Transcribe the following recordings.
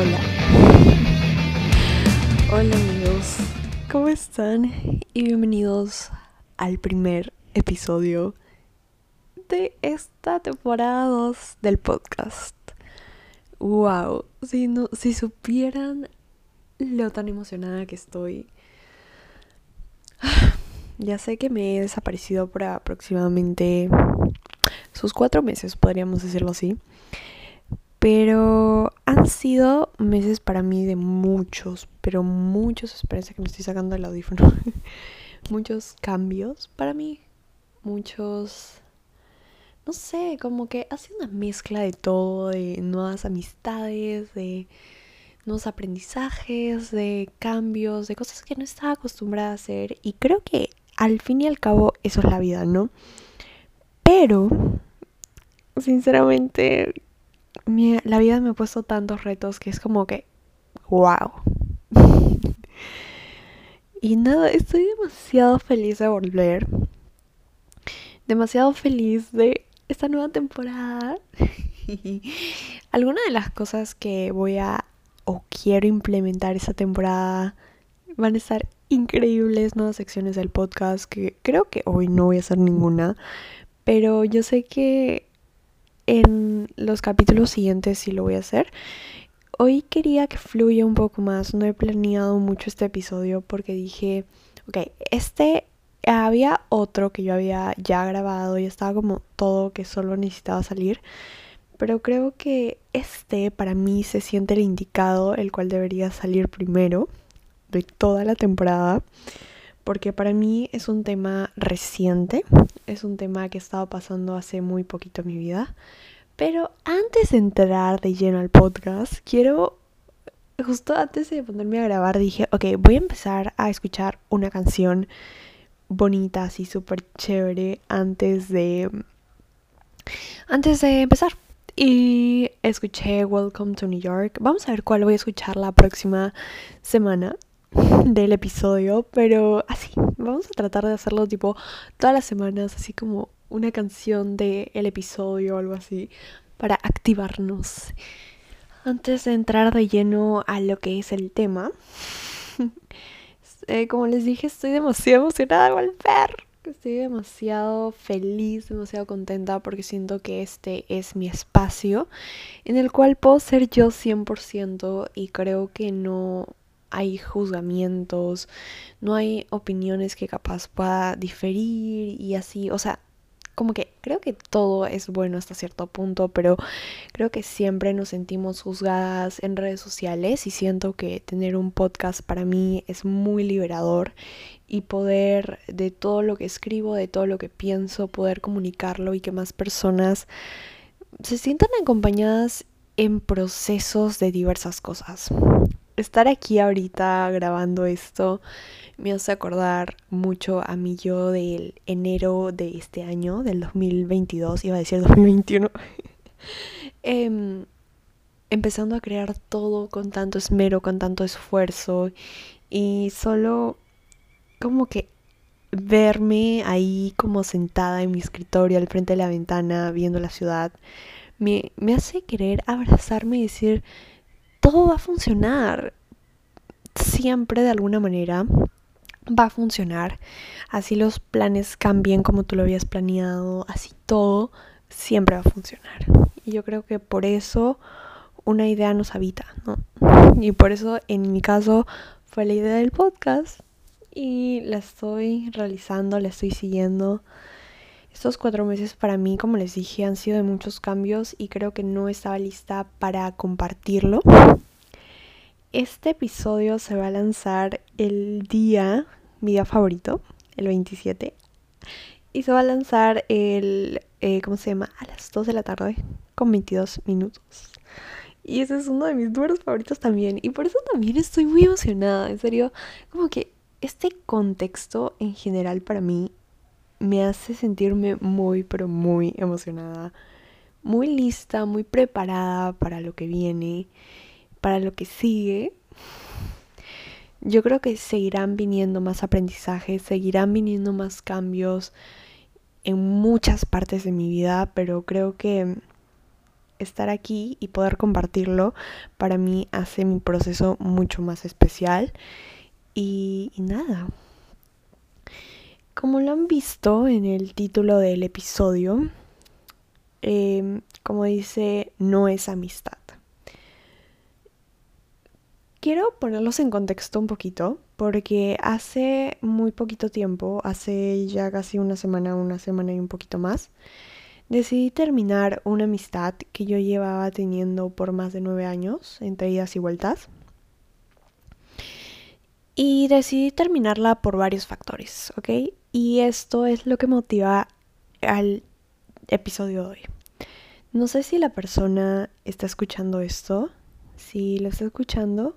Hola. Hola amigos, ¿cómo están? Y bienvenidos al primer episodio de esta temporada 2 del podcast. Wow, si, no, si supieran lo tan emocionada que estoy. Ya sé que me he desaparecido por aproximadamente sus cuatro meses, podríamos decirlo así. Pero han sido meses para mí de muchos, pero muchos, espérense que me estoy sacando el audífono, muchos cambios para mí, muchos, no sé, como que ha sido una mezcla de todo, de nuevas amistades, de nuevos aprendizajes, de cambios, de cosas que no estaba acostumbrada a hacer y creo que al fin y al cabo eso es la vida, ¿no? Pero, sinceramente, la vida me ha puesto tantos retos que es como que, wow. y nada, estoy demasiado feliz de volver. Demasiado feliz de esta nueva temporada. Algunas de las cosas que voy a o quiero implementar esta temporada van a estar increíbles nuevas secciones del podcast que creo que hoy no voy a hacer ninguna, pero yo sé que en los capítulos siguientes sí lo voy a hacer. Hoy quería que fluya un poco más, no he planeado mucho este episodio porque dije, ok, este había otro que yo había ya grabado y estaba como todo que solo necesitaba salir, pero creo que este para mí se siente el indicado, el cual debería salir primero de toda la temporada, porque para mí es un tema reciente, es un tema que he estado pasando hace muy poquito en mi vida. Pero antes de entrar de lleno al podcast, quiero, justo antes de ponerme a grabar, dije, ok, voy a empezar a escuchar una canción bonita, así súper chévere, antes de, antes de empezar. Y escuché Welcome to New York. Vamos a ver cuál voy a escuchar la próxima semana del episodio, pero así, vamos a tratar de hacerlo tipo todas las semanas, así como una canción del el episodio o algo así, para activarnos. Antes de entrar de lleno a lo que es el tema, eh, como les dije, estoy demasiado emocionada de volver. Estoy demasiado feliz, demasiado contenta porque siento que este es mi espacio en el cual puedo ser yo 100% y creo que no hay juzgamientos, no hay opiniones que capaz pueda diferir y así, o sea, como que creo que todo es bueno hasta cierto punto, pero creo que siempre nos sentimos juzgadas en redes sociales y siento que tener un podcast para mí es muy liberador y poder de todo lo que escribo, de todo lo que pienso, poder comunicarlo y que más personas se sientan acompañadas en procesos de diversas cosas estar aquí ahorita grabando esto me hace acordar mucho a mí yo del enero de este año, del 2022, iba a decir 2021. Em, empezando a crear todo con tanto esmero, con tanto esfuerzo y solo como que verme ahí como sentada en mi escritorio al frente de la ventana viendo la ciudad me, me hace querer abrazarme y decir todo va a funcionar. Siempre de alguna manera va a funcionar. Así los planes cambien como tú lo habías planeado, así todo siempre va a funcionar. Y yo creo que por eso una idea nos habita, ¿no? Y por eso en mi caso fue la idea del podcast y la estoy realizando, la estoy siguiendo. Estos cuatro meses para mí, como les dije, han sido de muchos cambios y creo que no estaba lista para compartirlo. Este episodio se va a lanzar el día, mi día favorito, el 27. Y se va a lanzar el, eh, ¿cómo se llama? A las 2 de la tarde, con 22 minutos. Y ese es uno de mis números favoritos también. Y por eso también estoy muy emocionada. En serio, como que este contexto en general para mí me hace sentirme muy, pero muy emocionada, muy lista, muy preparada para lo que viene, para lo que sigue. Yo creo que seguirán viniendo más aprendizajes, seguirán viniendo más cambios en muchas partes de mi vida, pero creo que estar aquí y poder compartirlo para mí hace mi proceso mucho más especial. Y, nada. Como lo han visto en el título del episodio, em, como dice, no es amistad. Quiero ponerlos en contexto un poquito, porque hace muy poquito tiempo, hace ya casi una semana, una semana y un poquito más, decidí terminar una amistad que yo llevaba teniendo por más de nueve años, entre idas y vueltas. Y decidí terminarla por varios factores, ¿ok? Y esto es lo que motiva al episodio de hoy. No sé si la persona está escuchando esto. Si lo está escuchando,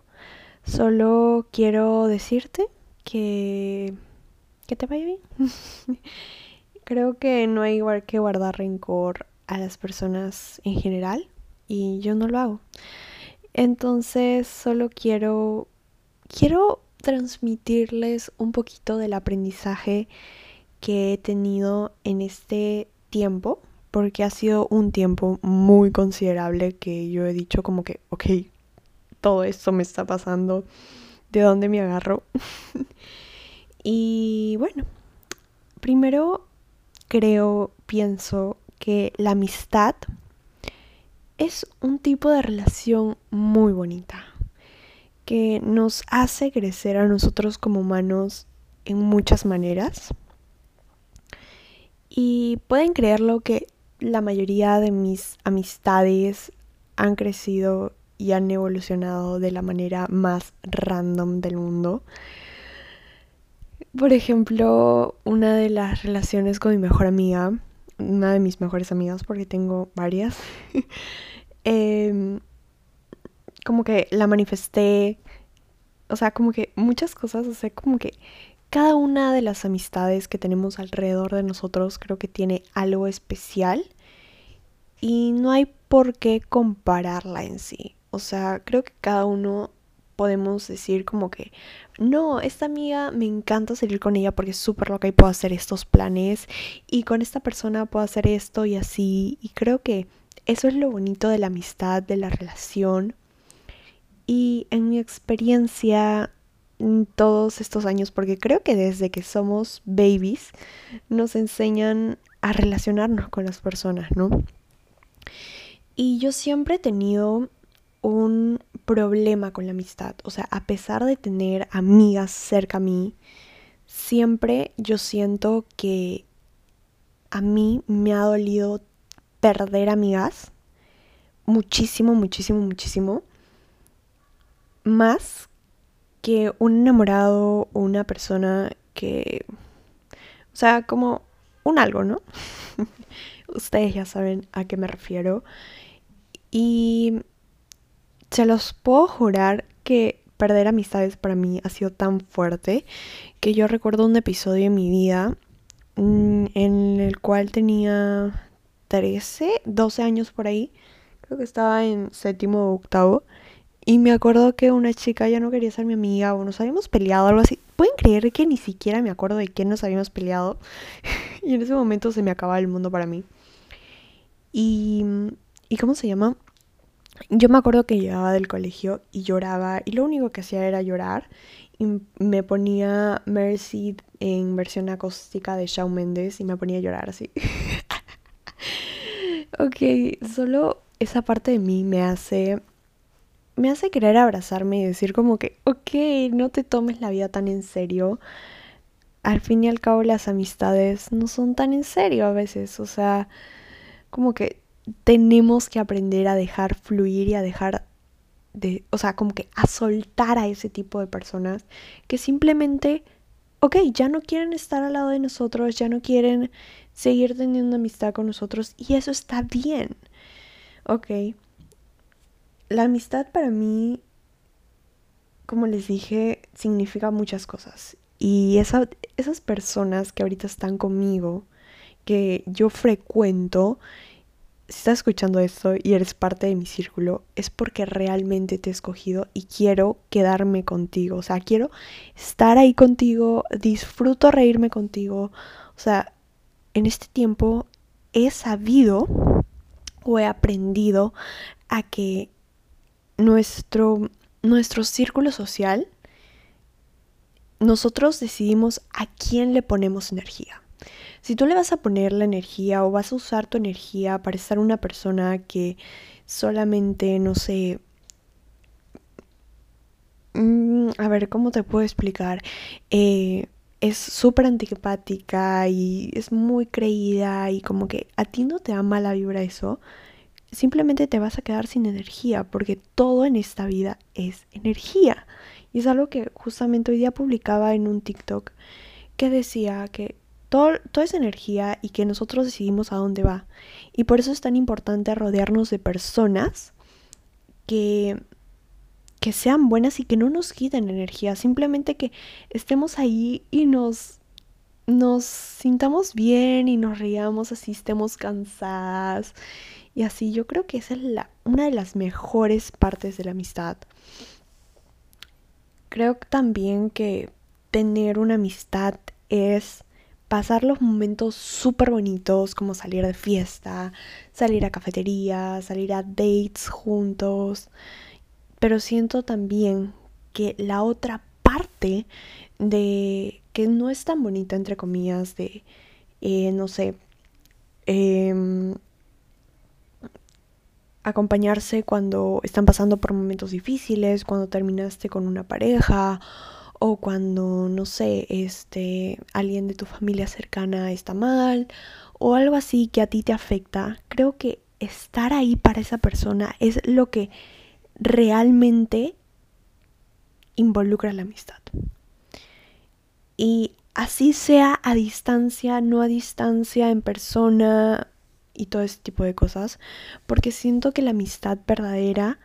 Solo quiero decirte que, que te vaya bien. Creo que no hay igual que guardar rencor a las personas en general y yo no lo hago. Entonces solo quiero quiero transmitirles un poquito del aprendizaje que he tenido en este tiempo, porque ha sido un tiempo muy considerable que yo he dicho como que, ok, todo esto me está pasando, de dónde me agarro. y bueno, primero creo, pienso que la amistad es un tipo de relación muy bonita que nos hace crecer a nosotros como humanos en muchas maneras. Y pueden creerlo que la mayoría de mis amistades han crecido y han evolucionado de la manera más random del mundo. Por ejemplo, una de las relaciones con mi mejor amiga, una de mis mejores amigas, porque tengo varias, em, como que la manifesté, o sea, como que muchas cosas, o sea, como que cada una de las amistades que tenemos alrededor de nosotros creo que tiene algo especial y no hay por qué compararla en sí. O sea, creo que cada uno podemos decir como que, no, esta amiga me encanta salir con ella porque es súper loca y puedo hacer estos planes y con esta persona puedo hacer esto y así. Y creo que eso es lo bonito de la amistad, de la relación. Y en mi experiencia en todos estos años, porque creo que desde que somos babies nos enseñan a relacionarnos con las personas, ¿no? Y yo siempre he tenido un problema con la amistad. O sea, a pesar de tener amigas cerca a mí, siempre yo siento que a mí me ha dolido perder amigas. Muchísimo, muchísimo, muchísimo. Más que un enamorado o una persona que... O sea, como un algo, ¿no? Ustedes ya saben a qué me refiero. Y se los puedo jurar que perder amistades para mí ha sido tan fuerte que yo recuerdo un episodio en mi vida mm, en el cual tenía 13, 12 años por ahí. Creo que estaba en séptimo o octavo. Y me acuerdo que una chica ya no quería ser mi amiga o nos habíamos peleado, algo así. Pueden creer que ni siquiera me acuerdo de quién nos habíamos peleado. y en ese momento se me acababa el mundo para mí. Y. ¿Y cómo se llama? Yo me acuerdo que llegaba del colegio y lloraba y lo único que hacía era llorar y me ponía Mercy en versión acústica de Shawn Mendes y me ponía a llorar así. ok, solo esa parte de mí me hace me hace querer abrazarme y decir como que, ok, no te tomes la vida tan en serio. Al fin y al cabo las amistades no son tan en serio a veces, o sea, como que tenemos que aprender a dejar fluir y a dejar de, o sea, como que a soltar a ese tipo de personas que simplemente, ok, ya no quieren estar al lado de nosotros, ya no quieren seguir teniendo amistad con nosotros y eso está bien, ok. La amistad para mí, como les dije, significa muchas cosas y esas personas que ahorita están conmigo, que yo frecuento, si estás escuchando esto y eres parte de mi círculo, es porque realmente te he escogido y quiero quedarme contigo. O sea, quiero estar ahí contigo, disfruto reírme contigo. O sea, en este tiempo he sabido o he aprendido a que nuestro, nuestro círculo social, nosotros decidimos a quién le ponemos energía. Si tú le vas a poner la energía o vas a usar tu energía para estar una persona que solamente, no sé, mm, a ver, ¿cómo te puedo explicar? Eh, es súper antipática y es muy creída y como que a ti no te da mala vibra eso, simplemente te vas a quedar sin energía porque todo en esta vida es energía. Y es algo que justamente hoy día publicaba en un TikTok que decía que todo, es energía y que nosotros decidimos a dónde va. Y por eso es tan importante rodearnos de personas que que sean buenas y que no nos quiten energía, simplemente que estemos ahí y nos nos sintamos bien y nos riamos así, estemos cansadas y así. Yo creo que esa es la, una de las mejores partes de la amistad. Creo también que tener una amistad es pasar los momentos súper bonitos como salir de fiesta, salir a cafetería, salir a dates juntos, pero siento también que la otra parte de que no es tan bonita, entre comillas, de, eh, no sé, em, acompañarse cuando están pasando por momentos difíciles, cuando terminaste con una pareja o cuando, no sé, este, alguien de tu familia cercana está mal o algo así que a ti te afecta, creo que estar ahí para esa persona es lo que realmente involucra la amistad. Y así sea a distancia, no a distancia, en persona y todo ese tipo de cosas, porque siento que la amistad verdadera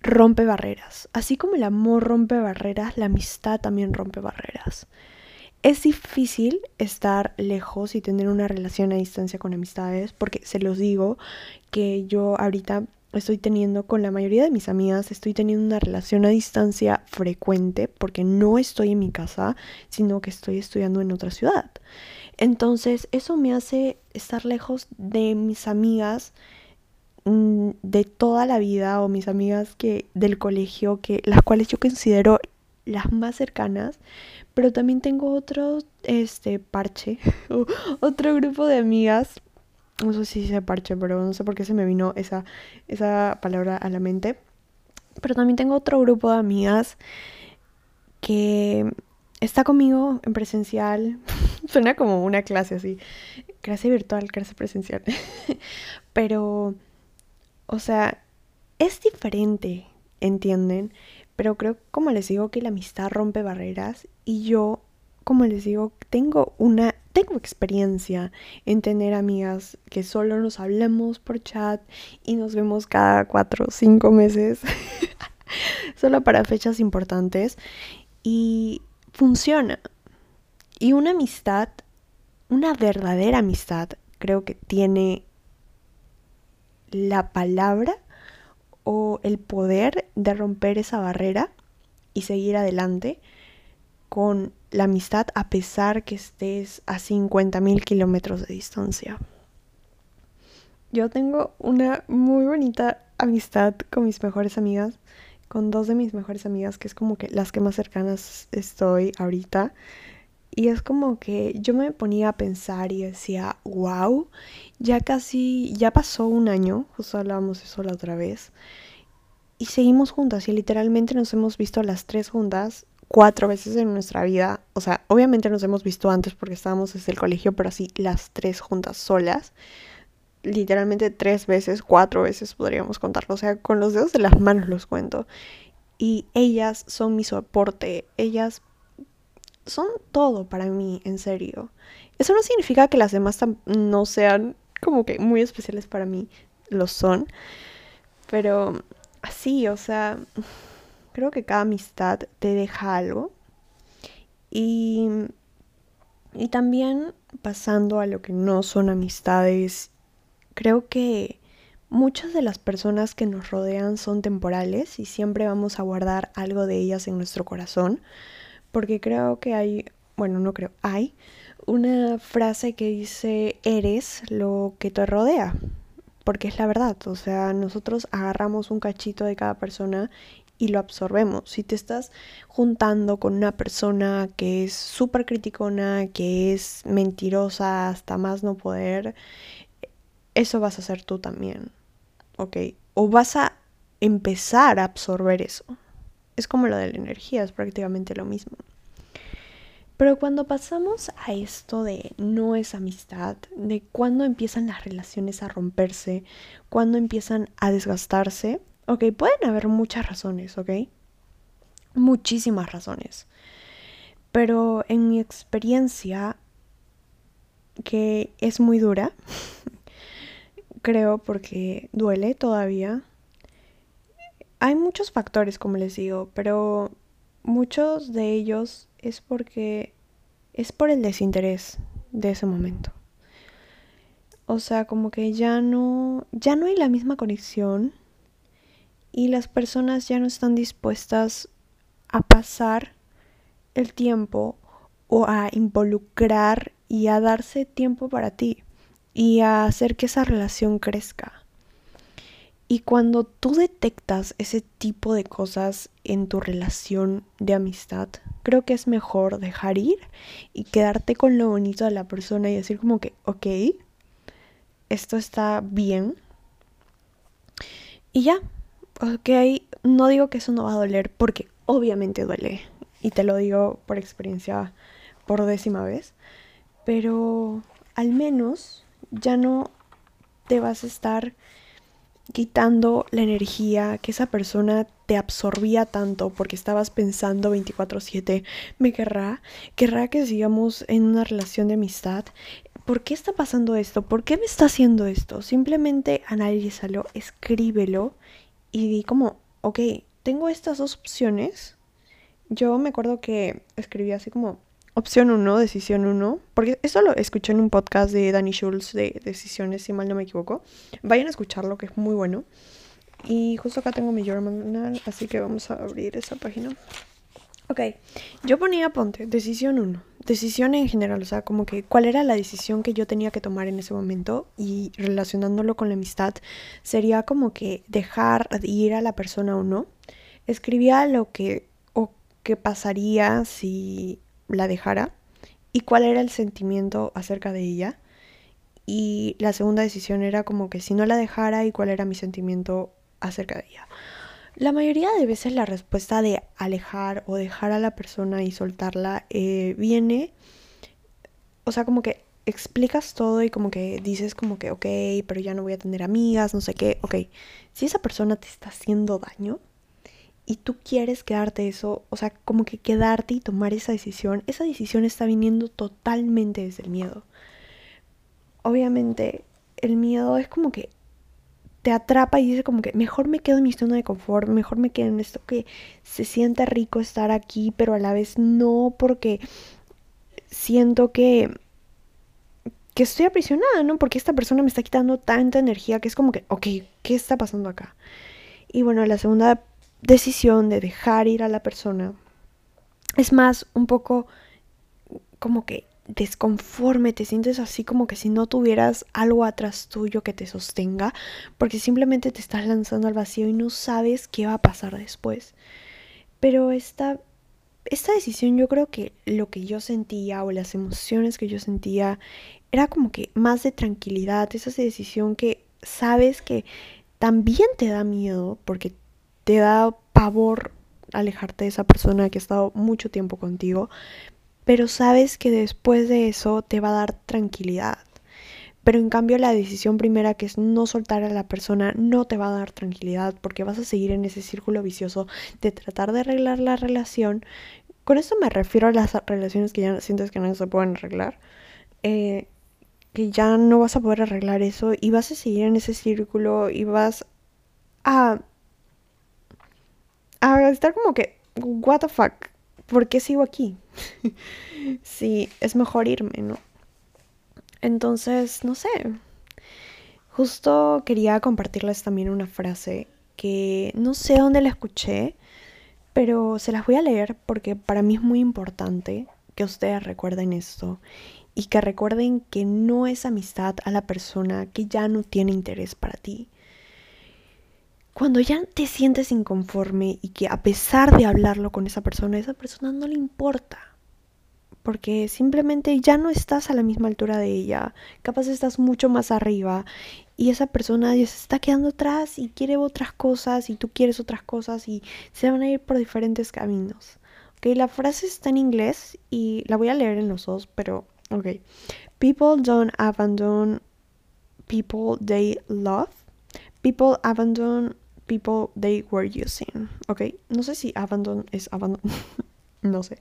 rompe barreras. Así como el amor rompe barreras, la amistad también rompe barreras. Es difícil estar lejos y tener una relación a distancia con amistades, porque se los digo que yo ahorita estoy teniendo con la mayoría de mis amigas, estoy teniendo una relación a distancia frecuente porque no estoy en mi casa, sino que estoy estudiando en otra ciudad. Entonces eso me hace estar lejos de mis amigas mm, de toda la vida o mis amigas que del colegio que las cuales yo considero las más cercanas pero también tengo otro este parche otro grupo de amigas no sé si se parche, pero no sé por qué se me vino esa, esa palabra a la mente. Pero también tengo otro grupo de amigas que está conmigo en presencial. Suena como una clase así. Clase virtual, clase presencial. pero, o sea, es diferente, ¿entienden? Pero creo, como les digo, que la amistad rompe barreras y yo, como les digo, tengo una tengo experiencia en tener amigas que solo nos hablamos por chat y nos vemos cada cuatro o cinco meses, solo para fechas importantes, y funciona. Y una amistad, una verdadera amistad, creo que tiene la palabra o el poder de romper esa barrera y seguir adelante con la amistad a pesar que estés a 50.000 kilómetros de distancia. Yo tengo una muy bonita amistad con mis mejores amigas, con dos de mis mejores amigas, que es como que las que más cercanas estoy ahorita. Y es como que yo me ponía a pensar y decía, wow, ya casi, ya pasó un año, justo hablábamos eso la otra vez, y seguimos juntas y literalmente nos hemos visto las tres juntas cuatro veces en nuestra vida. O sea, obviamente nos hemos visto antes porque estábamos desde el colegio, pero así las tres juntas solas. Literalmente tres veces, cuatro veces podríamos contarlo. O sea, con los dedos de las manos los cuento. Y ellas son mi soporte. Ellas son todo para mí, en serio. Eso no significa que las demás no sean como que muy especiales para mí. Lo son. Pero así, o sea Creo que cada amistad te deja algo. Y, y también pasando a lo que no son amistades, creo que muchas de las personas que nos rodean son temporales y siempre vamos a guardar algo de ellas en nuestro corazón. Porque creo que hay, bueno, no creo, hay una frase que dice, eres lo que te rodea. porque es la verdad, o sea, nosotros agarramos un cachito de cada persona y lo absorbemos. Si te estás juntando con una persona que es súper criticona, que es mentirosa hasta más no poder, eso vas a hacer tú también, ¿ok? O vas a empezar a absorber eso. Es como lo de la energía, es prácticamente lo mismo. Pero cuando pasamos a esto de no es amistad, de cuando empiezan las relaciones a romperse, cuando empiezan a desgastarse, ok, pueden haber muchas razones, ok. Muchísimas razones. Pero en mi experiencia, que es muy dura, creo porque duele todavía. Hay muchos factores, como les digo, pero muchos de ellos es porque es por el desinterés de ese momento. O sea, como que ya no ya no hay la misma conexión y las personas ya no están dispuestas a pasar el tiempo o a involucrar y a darse tiempo para ti y a hacer que esa relación crezca. Y cuando tú detectas ese tipo de cosas en tu relación de amistad, creo que es mejor dejar ir y quedarte con lo bonito de la persona y decir como que, ok, esto está bien. Y ya, ok, no digo que eso no va a doler porque obviamente duele. Y te lo digo por experiencia por décima vez. Pero al menos ya no te vas a estar quitando la energía que esa persona te absorbía tanto porque estabas pensando 24/7, me querrá, querrá que sigamos en una relación de amistad. ¿Por qué está pasando esto? ¿Por qué me está haciendo esto? Simplemente analízalo, escríbelo y di como, ok, tengo estas dos opciones. Yo me acuerdo que escribí así como opción 1, decisión 1, porque eso lo escuché en un podcast de Danny Schultz de decisiones, si mal no me equivoco. Vayan a escucharlo, que es muy bueno. Y justo acá tengo mi journal, así que vamos a abrir esa página. Ok, yo ponía, ponte, decisión 1. Decisión en general, o sea, como que cuál era la decisión que yo tenía que tomar en ese momento y relacionándolo con la amistad, sería como que dejar ir a la persona o no. Escribía lo que o qué pasaría si la dejara y cuál era el sentimiento acerca de ella. Y la segunda decisión era como que si no la dejara y cuál era mi sentimiento acerca de ella. La mayoría de veces la respuesta de alejar o dejar a la persona y soltarla eh, viene, o sea, como que explicas todo y como que dices como que, ok, pero ya no voy a tener amigas, no sé qué, ok, si esa persona te está haciendo daño, y tú quieres quedarte eso, o sea, como que quedarte y tomar esa decisión, esa decisión está viniendo totalmente desde el miedo. Obviamente, el miedo es como que te atrapa y dice como que mejor me quedo en mi zona de confort, mejor me quedo en esto que se siente rico estar aquí, pero a la vez no porque siento que que estoy aprisionada, ¿no? Porque esta persona me está quitando tanta energía que es como que, ok, ¿qué está pasando acá? Y bueno, la segunda decisión de dejar ir a la persona es más un poco como que desconforme, te sientes así como que si no tuvieras algo atrás tuyo que te sostenga, porque simplemente te estás lanzando al vacío y no sabes qué va a pasar después. Pero esta, esta decisión yo creo que lo que yo sentía o las emociones que yo sentía era como que más de tranquilidad, esa decisión que sabes que también te da miedo porque te da pavor alejarte de esa persona que ha estado mucho tiempo contigo, pero sabes que después de eso te va a dar tranquilidad. Pero en cambio la decisión primera que es no soltar a la persona no te va a dar tranquilidad porque vas a seguir en ese círculo vicioso de tratar de arreglar la relación. Con esto me refiero a las relaciones que ya sientes que no se pueden arreglar. Eh, que ya no vas a poder arreglar eso y vas a seguir en ese círculo y vas a a estar como que, what the fuck, ¿por qué sigo aquí? sí, es mejor irme, ¿no? Entonces, no sé. Justo quería compartirles también una frase que no sé dónde la escuché, pero se las voy a leer porque para mí es muy importante que ustedes recuerden esto. y que recuerden que no es amistad a la persona que ya no tiene interés para ti. Cuando ya te sientes inconforme y que a pesar de hablarlo con esa persona, esa persona no le importa. Porque simplemente ya no estás a la misma altura de ella. Capaz estás mucho más arriba. Y esa persona ya se está quedando atrás y quiere otras cosas y tú quieres otras cosas y se van a ir por diferentes caminos. Ok, la frase está en inglés y la voy a leer en los dos, pero ok. People don't abandon people they love. People abandon people they were using. Ok, no sé si abandon es abandon. no sé.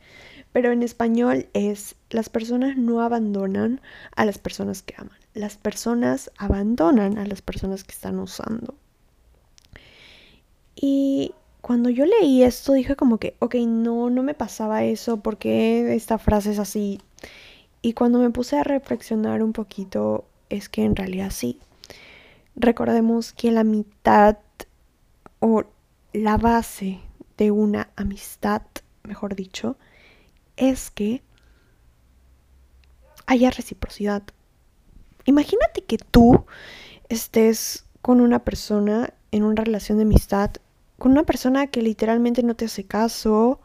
Pero en español es las personas no abandonan a las personas que aman. Las personas abandonan a las personas que están usando. Y cuando yo leí esto dije como que, ok, no, no me pasaba eso porque esta frase es así. Y cuando me puse a reflexionar un poquito, es que en realidad sí. Recordemos que la mitad o la base de una amistad, mejor dicho, es que haya reciprocidad. Imagínate que tú estés con una persona en una relación de amistad, con una persona que literalmente no te hace caso,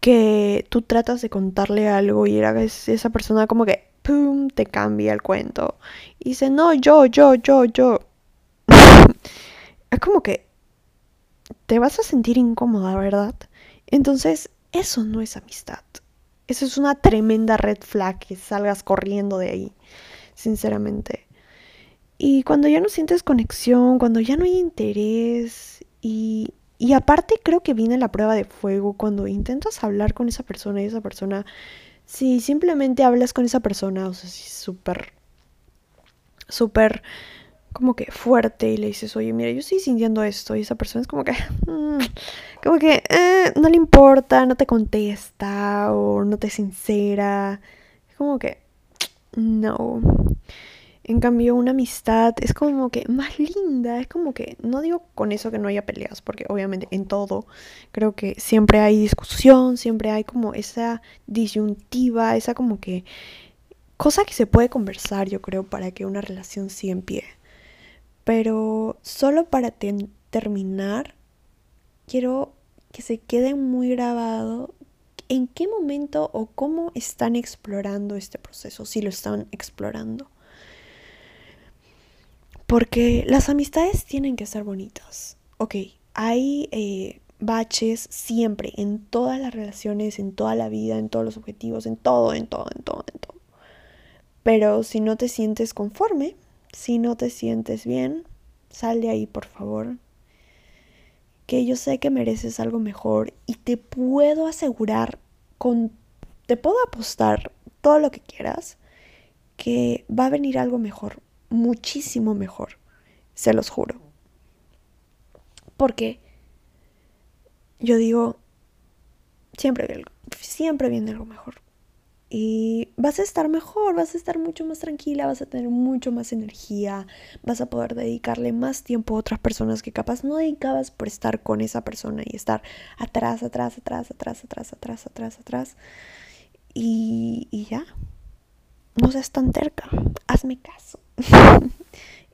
que tú tratas de contarle algo y esa persona como que, ¡pum!, te cambia el cuento. Y dice, no, yo, yo, yo, yo. es como que te vas a sentir incómoda, ¿verdad? Entonces, eso no es amistad. Eso es una tremenda red flag que salgas corriendo de ahí, sinceramente. Y cuando ya no sientes conexión, cuando ya no hay interés y, y aparte creo que viene la prueba de fuego cuando intentas hablar con esa persona y esa persona, si simplemente hablas con esa persona, o sea, si súper, súper como que fuerte y le dices, oye, mira, yo estoy sintiendo esto y esa persona es como que, mm, como que eh, no le importa, no te contesta o no te sincera, es como que, no. En cambio, una amistad es como que más linda, es como que, no digo con eso que no haya peleas, porque obviamente en todo creo que siempre hay discusión, siempre hay como esa disyuntiva, esa como que cosa que se puede conversar, yo creo, para que una relación siga en pie. Pero solo para terminar, quiero que se quede muy grabado en qué momento o cómo están explorando este proceso, si lo están explorando. Porque las amistades tienen que ser bonitas. Ok, hay eh, baches siempre, en todas las relaciones, en toda la vida, en todos los objetivos, en todo, en todo, en todo, en todo. Pero si no te sientes conforme, si no te sientes bien, sal de ahí, por favor. Que yo sé que mereces algo mejor y te puedo asegurar con te puedo apostar todo lo que quieras que va a venir algo mejor, muchísimo mejor, se los juro. Porque yo digo, siempre, siempre viene algo mejor y vas a estar mejor, vas a estar mucho más tranquila, vas a tener mucho más energía, vas a poder dedicarle más tiempo a otras personas que capaz no dedicabas por estar con esa persona y estar atrás, atrás, atrás, atrás, atrás, atrás, atrás, atrás. Y, y ya, no seas tan terca, hazme caso.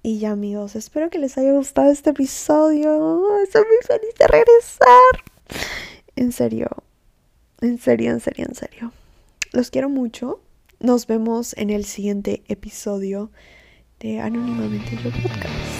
y ya amigos, espero que les haya gustado este episodio. Estoy muy feliz de regresar. En serio, en serio, en serio, en serio. Los quiero mucho. Nos vemos en el siguiente episodio de Anónimamente Yo Podcast.